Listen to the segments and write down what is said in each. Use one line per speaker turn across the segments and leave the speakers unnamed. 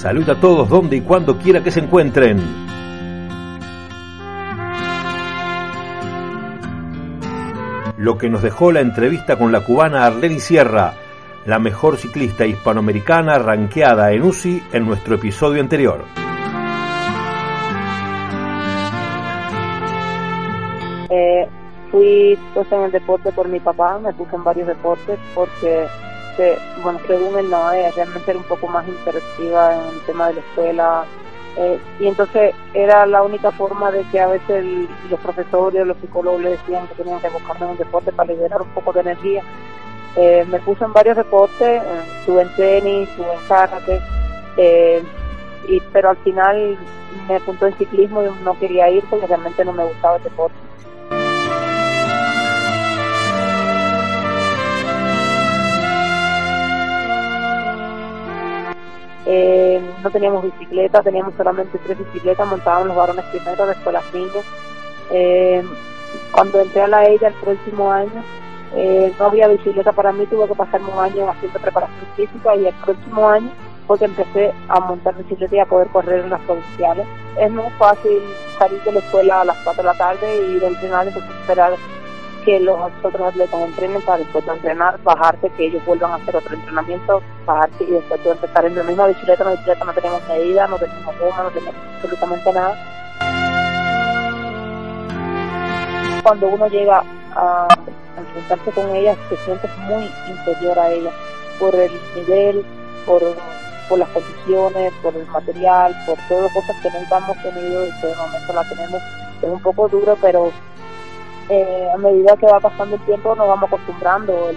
Salud a todos donde y cuando quiera que se encuentren. Lo que nos dejó la entrevista con la cubana Arlene Sierra, la mejor ciclista hispanoamericana ranqueada en UCI en nuestro episodio anterior.
Eh, fui puesta en el deporte por mi papá, me puse en varios deportes porque bueno, según él no, eh, realmente era un poco más interactiva en el tema de la escuela. Eh, y entonces era la única forma de que a veces los profesores, los psicólogos le decían que tenían que buscarme un deporte para liberar un poco de energía. Eh, me puse en varios deportes, estuve en tenis, estuve en karate, y, pero al final me apuntó en ciclismo y no quería ir porque realmente no me gustaba el deporte. Eh, no teníamos bicicleta, teníamos solamente tres bicicletas, montábamos los varones primero, después las niñas. Eh, cuando entré a la ella el próximo año, eh, no había bicicleta para mí, tuve que pasarme un año haciendo preparación física y el próximo año fue empecé a montar bicicleta y a poder correr en las provinciales. Es muy fácil salir de la escuela a las 4 de la tarde y ir a entrenar, entonces esperar que los otros atletas entrenen para después de entrenar, bajarte, que ellos vuelvan a hacer otro entrenamiento, bajarte y después de empezar en la misma bicicleta, la bicicleta no tenemos medida, no tenemos goma, no tenemos absolutamente nada. Cuando uno llega a enfrentarse con ella, se siente muy inferior a ella por el nivel, por, por las condiciones, por el material, por todas las cosas que nunca hemos tenido y que de momento la tenemos. Es un poco duro, pero eh, a medida que va pasando el tiempo nos vamos acostumbrando.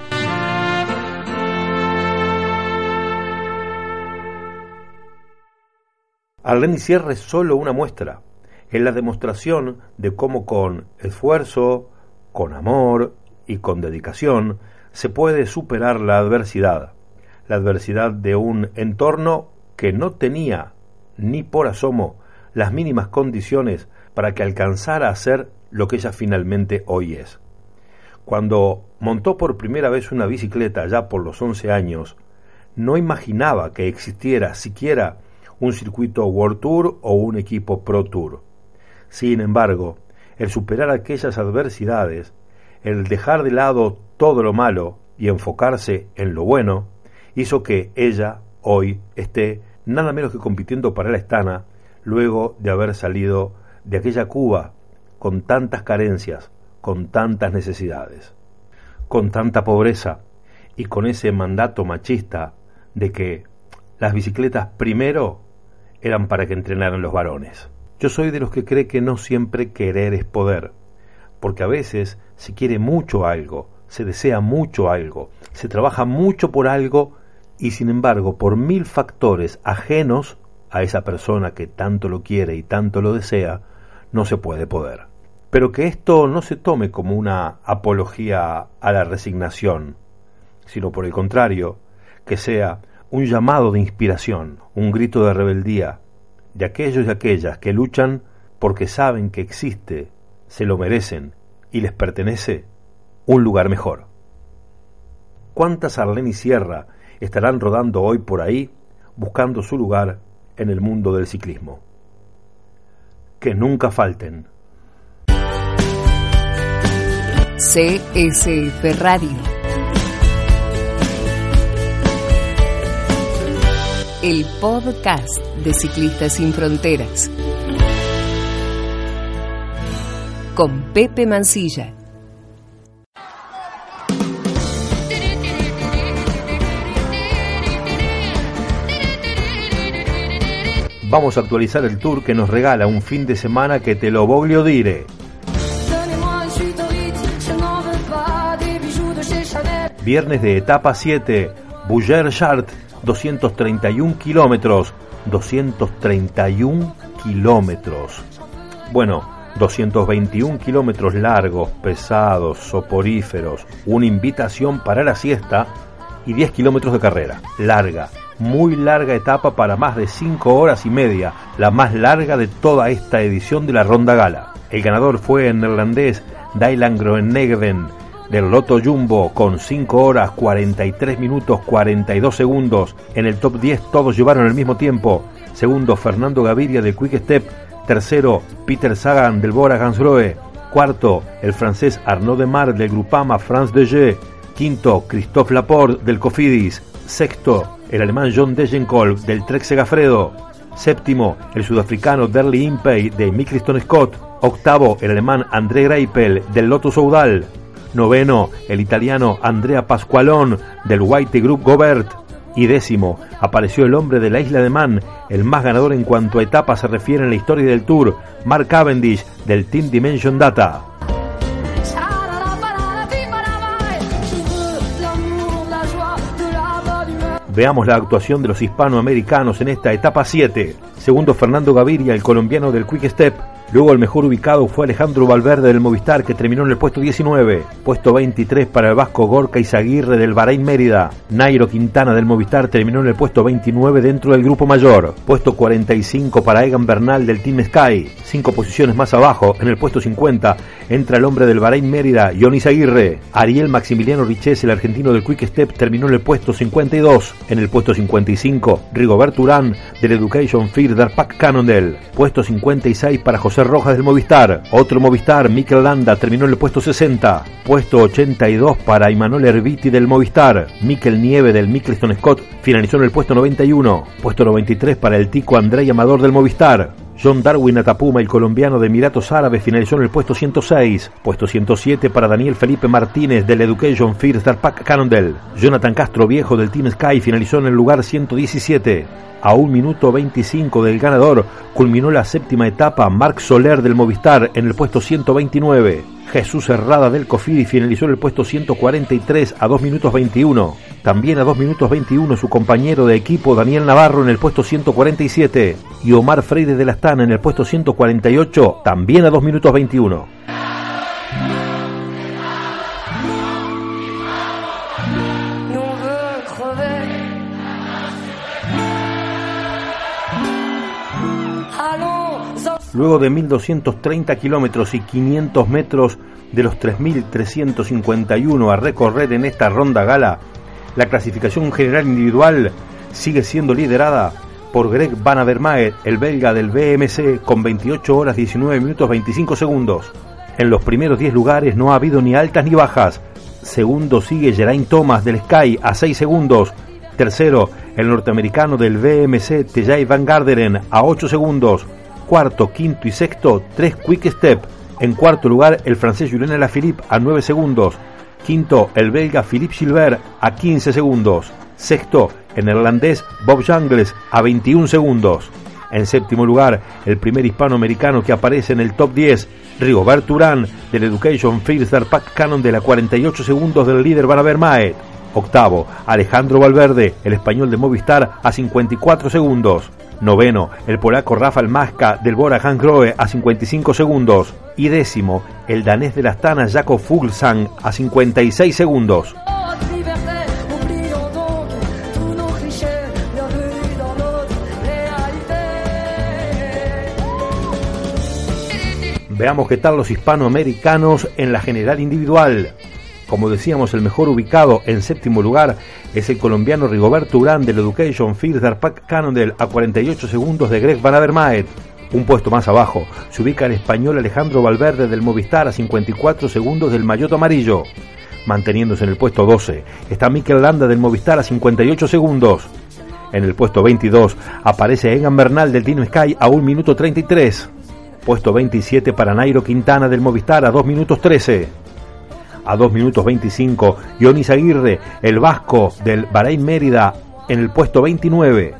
Sierra es solo una muestra, es la demostración de cómo con esfuerzo, con amor y con dedicación se puede superar la adversidad, la adversidad de un entorno que no tenía ni por asomo las mínimas condiciones para que alcanzara a ser lo que ella finalmente hoy es. Cuando montó por primera vez una bicicleta ya por los 11 años, no imaginaba que existiera siquiera un circuito World Tour o un equipo Pro Tour. Sin embargo, el superar aquellas adversidades, el dejar de lado todo lo malo y enfocarse en lo bueno, hizo que ella hoy esté nada menos que compitiendo para la Estana luego de haber salido de aquella Cuba con tantas carencias, con tantas necesidades, con tanta pobreza y con ese mandato machista de que las bicicletas primero eran para que entrenaran los varones. Yo soy de los que cree que no siempre querer es poder, porque a veces se quiere mucho algo, se desea mucho algo, se trabaja mucho por algo y sin embargo por mil factores ajenos a esa persona que tanto lo quiere y tanto lo desea, no se puede poder pero que esto no se tome como una apología a la resignación, sino por el contrario, que sea un llamado de inspiración, un grito de rebeldía de aquellos y aquellas que luchan porque saben que existe, se lo merecen y les pertenece un lugar mejor. ¿Cuántas Arlene y Sierra estarán rodando hoy por ahí buscando su lugar en el mundo del ciclismo? Que nunca falten
CSF Radio. El podcast de Ciclistas Sin Fronteras. Con Pepe Mancilla.
Vamos a actualizar el tour que nos regala un fin de semana que te lo voglio dire. Viernes de etapa 7, Bouger Chart, 231 kilómetros. 231 kilómetros. Bueno, 221 kilómetros largos, pesados, soporíferos, una invitación para la siesta y 10 kilómetros de carrera. Larga, muy larga etapa para más de 5 horas y media, la más larga de toda esta edición de la Ronda Gala. El ganador fue el neerlandés Dylan Groenegden del Loto Jumbo con 5 horas 43 minutos 42 segundos. En el top 10 todos llevaron el mismo tiempo. Segundo, Fernando Gaviria de Quick Step. Tercero, Peter Sagan del Bora Hansgrohe. Cuarto, el francés Arnaud Demar del Grupama France de Quinto, Christophe Laporte del Cofidis. Sexto, el alemán John Degenkolb del Trek Segafredo. Séptimo, el sudafricano Derly Impey de Mickliston Scott. Octavo, el alemán André Greipel del Lotto Soudal. Noveno, el italiano Andrea Pasqualón del White Group Gobert. Y décimo, apareció el hombre de la isla de Man, el más ganador en cuanto a etapas se refiere en la historia del Tour, Mark Cavendish del Team Dimension Data. Veamos la actuación de los hispanoamericanos en esta etapa 7. Segundo Fernando Gaviria, el colombiano del Quick Step, Luego el mejor ubicado fue Alejandro Valverde del Movistar, que terminó en el puesto 19. Puesto 23 para el vasco Gorka Izaguirre del Bahrein Mérida. Nairo Quintana del Movistar terminó en el puesto 29 dentro del grupo mayor. Puesto 45 para Egan Bernal del Team Sky. Cinco posiciones más abajo, en el puesto 50, entra el hombre del Bahrein Mérida, Johnny Izaguirre. Ariel Maximiliano Riches, el argentino del Quick Step, terminó en el puesto 52. En el puesto 55, Rigobert Urán del Education Fear Darpak Cannondale. Puesto 56 para José Rojas del Movistar. Otro Movistar, Mikel Landa, terminó en el puesto 60. Puesto 82 para Imanol Erviti del Movistar. Mikel Nieve del Mickelston Scott finalizó en el puesto 91. Puesto 93 para el tico André Amador del Movistar. John Darwin Atapuma, el colombiano de Emiratos Árabes, finalizó en el puesto 106. Puesto 107 para Daniel Felipe Martínez del Education First Darpak Cannondale. Jonathan Castro Viejo del Team Sky finalizó en el lugar 117. A un minuto 25 del ganador culminó la séptima etapa Marc Soler del Movistar en el puesto 129. Jesús Herrada del Cofidi finalizó en el puesto 143 a 2 minutos 21. También a 2 minutos 21 su compañero de equipo Daniel Navarro en el puesto 147 y Omar Freire de la Astana en el puesto 148 también a 2 minutos 21. Luego de 1.230 kilómetros y 500 metros de los 3.351 a recorrer en esta ronda gala, la clasificación general individual sigue siendo liderada por Greg Van Avermaet, el belga del BMC, con 28 horas 19 minutos 25 segundos. En los primeros 10 lugares no ha habido ni altas ni bajas. Segundo sigue Geraint Thomas del Sky a 6 segundos. Tercero, el norteamericano del BMC Tejay Van Garderen a 8 segundos cuarto, quinto y sexto, tres quick step. En cuarto lugar, el francés Julien Alaphilippe a 9 segundos. Quinto, el belga Philippe Gilbert a 15 segundos. Sexto, el neerlandés Bob Jungles a 21 segundos. En séptimo lugar, el primer hispanoamericano que aparece en el top 10, Rigobert Urán del Education First Pack Canon de la 48 segundos del líder Barabermaet. Octavo, Alejandro Valverde, el español de Movistar, a 54 segundos. Noveno, el polaco Rafael Maska del Bora Hansgrohe a 55 segundos. Y décimo, el danés de la Astana Jakob Fuglsang a 56 segundos. Veamos qué tal los hispanoamericanos en la general individual. Como decíamos, el mejor ubicado en séptimo lugar es el colombiano Rigoberto Urán del Education Field Pack Cannondale a 48 segundos de Greg Van Avermaet. Un puesto más abajo se ubica el español Alejandro Valverde del Movistar a 54 segundos del Mayoto Amarillo. Manteniéndose en el puesto 12 está Mikel Landa del Movistar a 58 segundos. En el puesto 22 aparece Egan Bernal del Dino Sky a 1 minuto 33. Puesto 27 para Nairo Quintana del Movistar a 2 minutos 13 a 2 minutos 25. Ionis Aguirre, el vasco del Bahrein Mérida, en el puesto 29.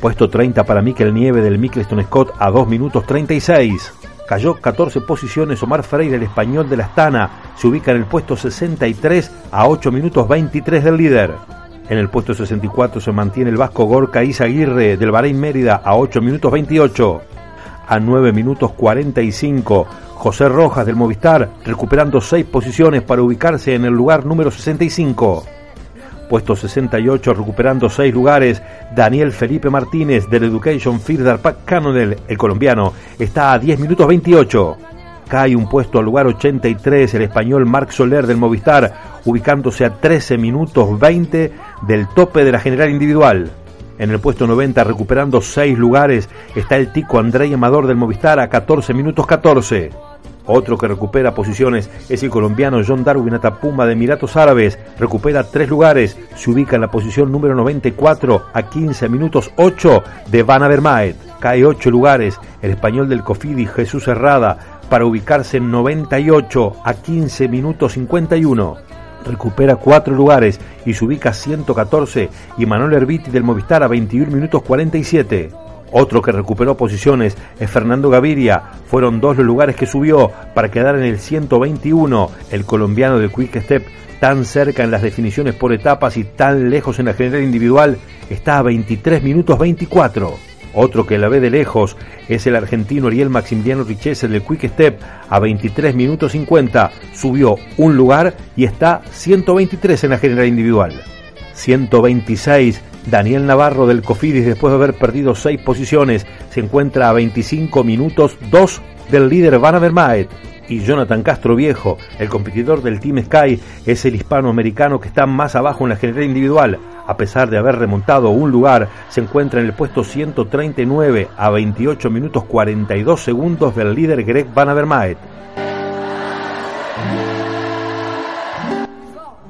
Puesto 30 para Mikel Nieve del Mickelston Scott a 2 minutos 36. Cayó 14 posiciones Omar Freire, el español de la Astana. Se ubica en el puesto 63 a 8 minutos 23 del líder. En el puesto 64 se mantiene el vasco Gorka Izaguirre del Bahrein Mérida a 8 minutos 28. A 9 minutos 45, José Rojas del Movistar recuperando 6 posiciones para ubicarse en el lugar número 65. Puesto 68 recuperando 6 lugares, Daniel Felipe Martínez del Education Fielder Pack Cannondale, el colombiano, está a 10 minutos 28. Cae un puesto al lugar 83 el español Marc Soler del Movistar, ubicándose a 13 minutos 20 del tope de la general individual. En el puesto 90, recuperando 6 lugares, está el tico André Amador del Movistar a 14 minutos 14. Otro que recupera posiciones es el colombiano John Darwin Atapuma de Emiratos Árabes. Recupera tres lugares. Se ubica en la posición número 94 a 15 minutos 8 de Van Avermaet. Cae 8 lugares. El español del Cofidi Jesús Herrada para ubicarse en 98 a 15 minutos 51. Recupera 4 lugares y se ubica 114 y Manuel Herbiti del Movistar a 21 minutos 47. Otro que recuperó posiciones es Fernando Gaviria. Fueron dos los lugares que subió para quedar en el 121. El colombiano del Quick Step, tan cerca en las definiciones por etapas y tan lejos en la general individual, está a 23 minutos 24. Otro que la ve de lejos es el argentino Ariel Maximiliano Richese del Quick Step a 23 minutos 50. Subió un lugar y está 123 en la general individual. 126 Daniel Navarro del Cofidis, después de haber perdido seis posiciones, se encuentra a 25 minutos 2 del líder Van Avermaet. Y Jonathan Castro Viejo, el competidor del Team Sky, es el hispanoamericano que está más abajo en la general individual. A pesar de haber remontado un lugar, se encuentra en el puesto 139 a 28 minutos 42 segundos del líder Greg Van Avermaet.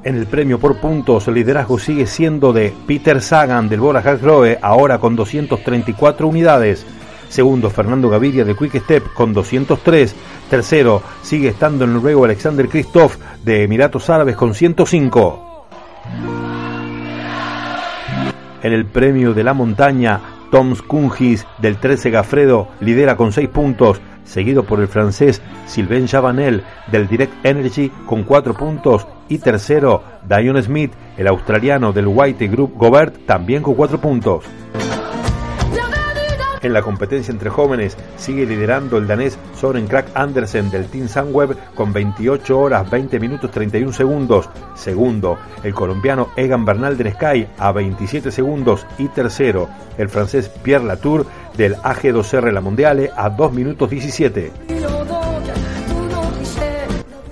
En el premio por puntos, el liderazgo sigue siendo de Peter Sagan del Bora Hansgrohe, ahora con 234 unidades. Segundo, Fernando Gaviria de Quick Step con 203. Tercero, sigue estando el noruego Alexander Kristoff de Emiratos Árabes con 105. En el premio de la montaña, Tom Skungis del 13 Gafredo lidera con 6 puntos seguido por el francés Sylvain Chavanel del Direct Energy con 4 puntos y tercero Dion Smith, el australiano del White Group Gobert también con 4 puntos. En la competencia entre jóvenes sigue liderando el danés Soren Krak Andersen del Team Sunweb con 28 horas 20 minutos 31 segundos. Segundo, el colombiano Egan Bernal del Sky a 27 segundos. Y tercero, el francés Pierre Latour del AG2R La Mondiale a 2 minutos 17.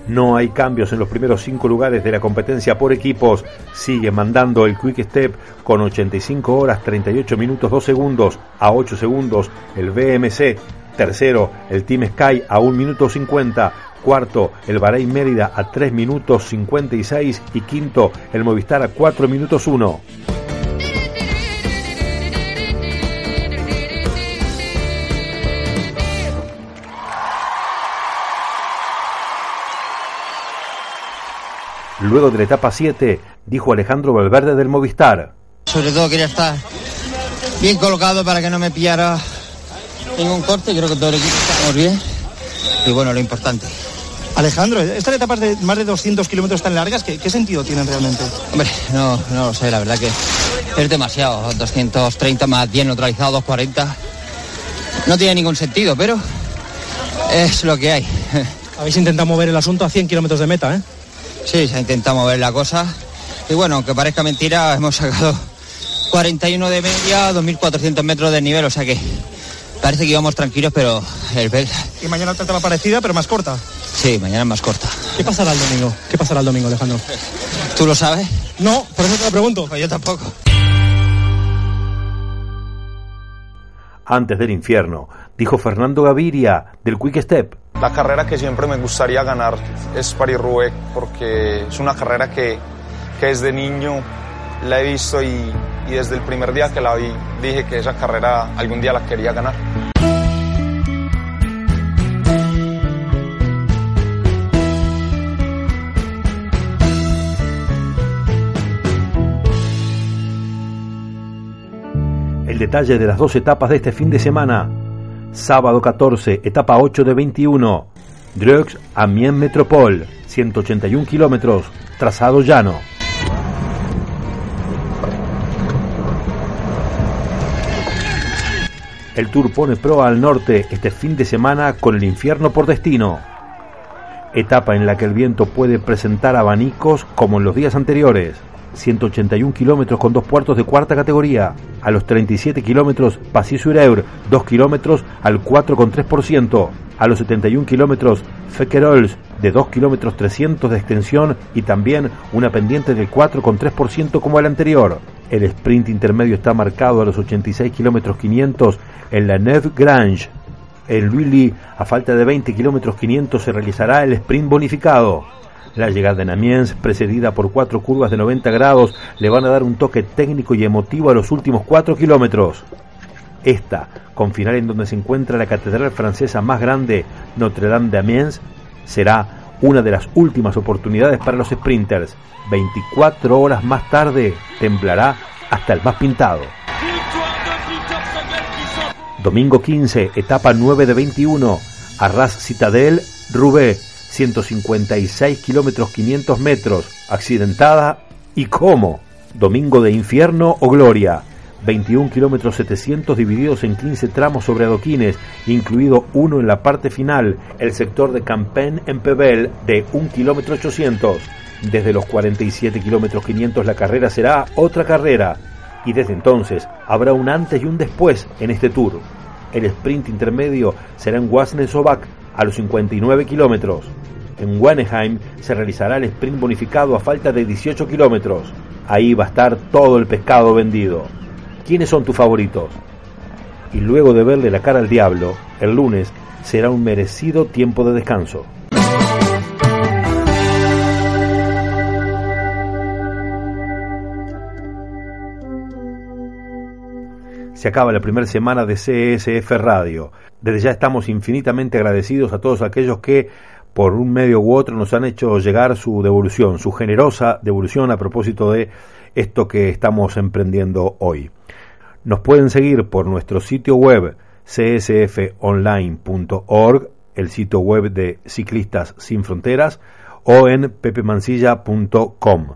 No hay cambios en los primeros cinco lugares de la competencia por equipos. Sigue mandando el Quick Step con 85 horas 38 minutos 2 segundos a 8 segundos el BMC. Tercero, el Team Sky a 1 minuto 50. Cuarto, el Bahrein Mérida a 3 minutos 56. Y quinto, el Movistar a 4 minutos 1. Luego de la etapa 7, dijo Alejandro Valverde del Movistar.
Sobre todo quería estar bien colocado para que no me pillara ningún corte. Creo que todo el equipo estamos bien. Y bueno, lo importante.
Alejandro, estas etapas de más de 200 kilómetros tan largas, ¿qué, ¿qué, sentido tienen realmente?
Hombre, no, no lo sé, la verdad que es demasiado. 230 más 10 neutralizados, 240. No tiene ningún sentido, pero es lo que hay.
Habéis intentado mover el asunto a 100 kilómetros de meta, ¿eh?
Sí, se ha intentado mover la cosa. Y bueno, aunque parezca mentira, hemos sacado 41 de media, 2.400 metros de nivel, o sea que parece que íbamos tranquilos, pero el
Y mañana otra etapa parecida, pero más corta.
Sí, mañana es más corta.
¿Qué pasará el domingo? ¿Qué pasará el domingo, Alejandro?
¿Tú lo sabes?
No, por eso te lo pregunto.
Pues yo tampoco.
Antes del infierno, dijo Fernando Gaviria del Quick Step.
La carrera que siempre me gustaría ganar es Paris-Roubaix porque es una carrera que, que desde niño la he visto y, y desde el primer día que la vi dije que esa carrera algún día la quería ganar.
El detalle de las dos etapas de este fin de semana. Sábado 14, etapa 8 de 21. Dreux Amiens Metropol, 181 kilómetros, trazado llano. El Tour pone proa al norte este fin de semana con el infierno por destino. Etapa en la que el viento puede presentar abanicos como en los días anteriores. 181 kilómetros con dos puertos de cuarta categoría. A los 37 kilómetros Passy-sur-Eure, 2 kilómetros al 4,3%. A los 71 kilómetros Feckerols, de 2 kilómetros 300 de extensión y también una pendiente del 4,3% como el anterior. El sprint intermedio está marcado a los 86 kilómetros 500 en la Neuve Grange. En Lully, a falta de 20 kilómetros 500, se realizará el sprint bonificado. La llegada en Amiens, precedida por cuatro curvas de 90 grados, le van a dar un toque técnico y emotivo a los últimos cuatro kilómetros. Esta, con final en donde se encuentra la catedral francesa más grande, Notre Dame de Amiens, será una de las últimas oportunidades para los sprinters. 24 horas más tarde temblará hasta el más pintado. Domingo 15, etapa 9 de 21, Arras Citadel, Roubaix, 156 kilómetros 500 metros, accidentada y cómo. Domingo de infierno o gloria. 21 kilómetros 700 divididos en 15 tramos sobre adoquines, incluido uno en la parte final, el sector de Campen en Pebel de 1 kilómetro 800. Desde los 47 kilómetros 500 la carrera será otra carrera y desde entonces habrá un antes y un después en este tour. El sprint intermedio será en Wasne-Sobac a los 59 kilómetros. En Wanneheim se realizará el sprint bonificado a falta de 18 kilómetros. Ahí va a estar todo el pescado vendido. ¿Quiénes son tus favoritos? Y luego de verle la cara al diablo, el lunes será un merecido tiempo de descanso. Se acaba la primera semana de CSF Radio. Desde ya estamos infinitamente agradecidos a todos aquellos que por un medio u otro nos han hecho llegar su devolución, su generosa devolución a propósito de esto que estamos emprendiendo hoy. Nos pueden seguir por nuestro sitio web csfonline.org, el sitio web de Ciclistas Sin Fronteras, o en pepemansilla.com.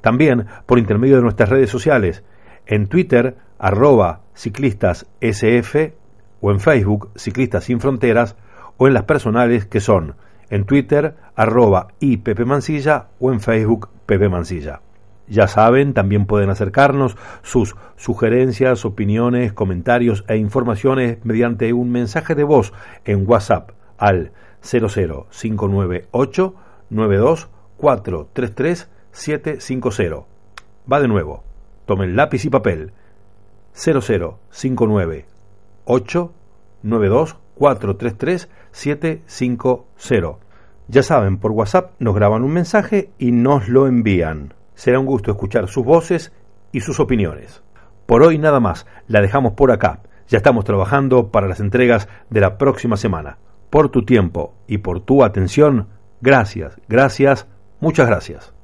También por intermedio de nuestras redes sociales, en Twitter, arroba ciclistas SF, o en Facebook, Ciclistas Sin Fronteras, o en las personales que son en Twitter, arroba y Pepe Mansilla, o en Facebook, Pepe Mansilla. Ya saben, también pueden acercarnos sus sugerencias, opiniones, comentarios e informaciones mediante un mensaje de voz en WhatsApp al 00598 92433 750. Va de nuevo. Tomen lápiz y papel. 0059 892 750. Ya saben, por WhatsApp nos graban un mensaje y nos lo envían. Será un gusto escuchar sus voces y sus opiniones. Por hoy nada más, la dejamos por acá. Ya estamos trabajando para las entregas de la próxima semana. Por tu tiempo y por tu atención, gracias, gracias, muchas gracias.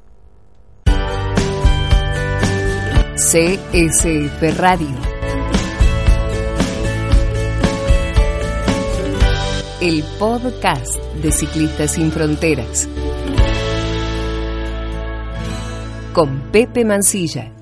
CSF Radio. El podcast de Ciclistas Sin Fronteras con Pepe Mancilla.